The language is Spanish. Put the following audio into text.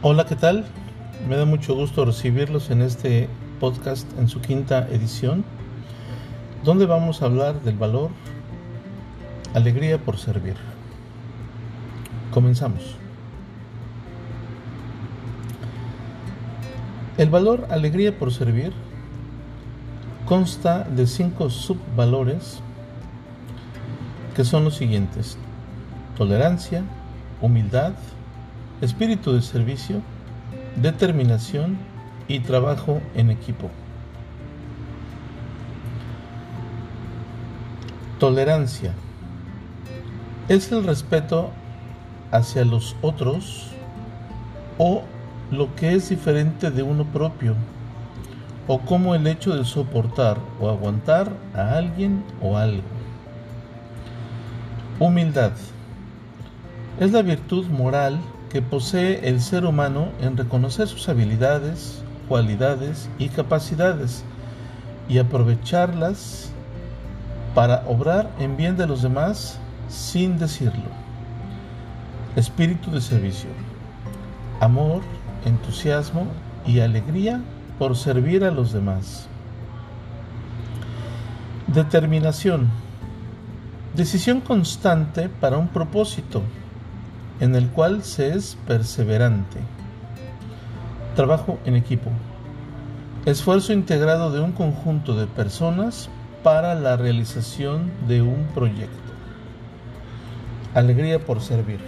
Hola, ¿qué tal? Me da mucho gusto recibirlos en este podcast en su quinta edición, donde vamos a hablar del valor alegría por servir. Comenzamos. El valor alegría por servir consta de cinco subvalores que son los siguientes. Tolerancia, humildad, espíritu de servicio, determinación y trabajo en equipo. Tolerancia es el respeto hacia los otros o lo que es diferente de uno propio, o como el hecho de soportar o aguantar a alguien o algo. Humildad es la virtud moral que posee el ser humano en reconocer sus habilidades, cualidades y capacidades y aprovecharlas para obrar en bien de los demás sin decirlo. Espíritu de servicio, amor, entusiasmo y alegría por servir a los demás. Determinación, decisión constante para un propósito en el cual se es perseverante. Trabajo en equipo. Esfuerzo integrado de un conjunto de personas para la realización de un proyecto. Alegría por servir.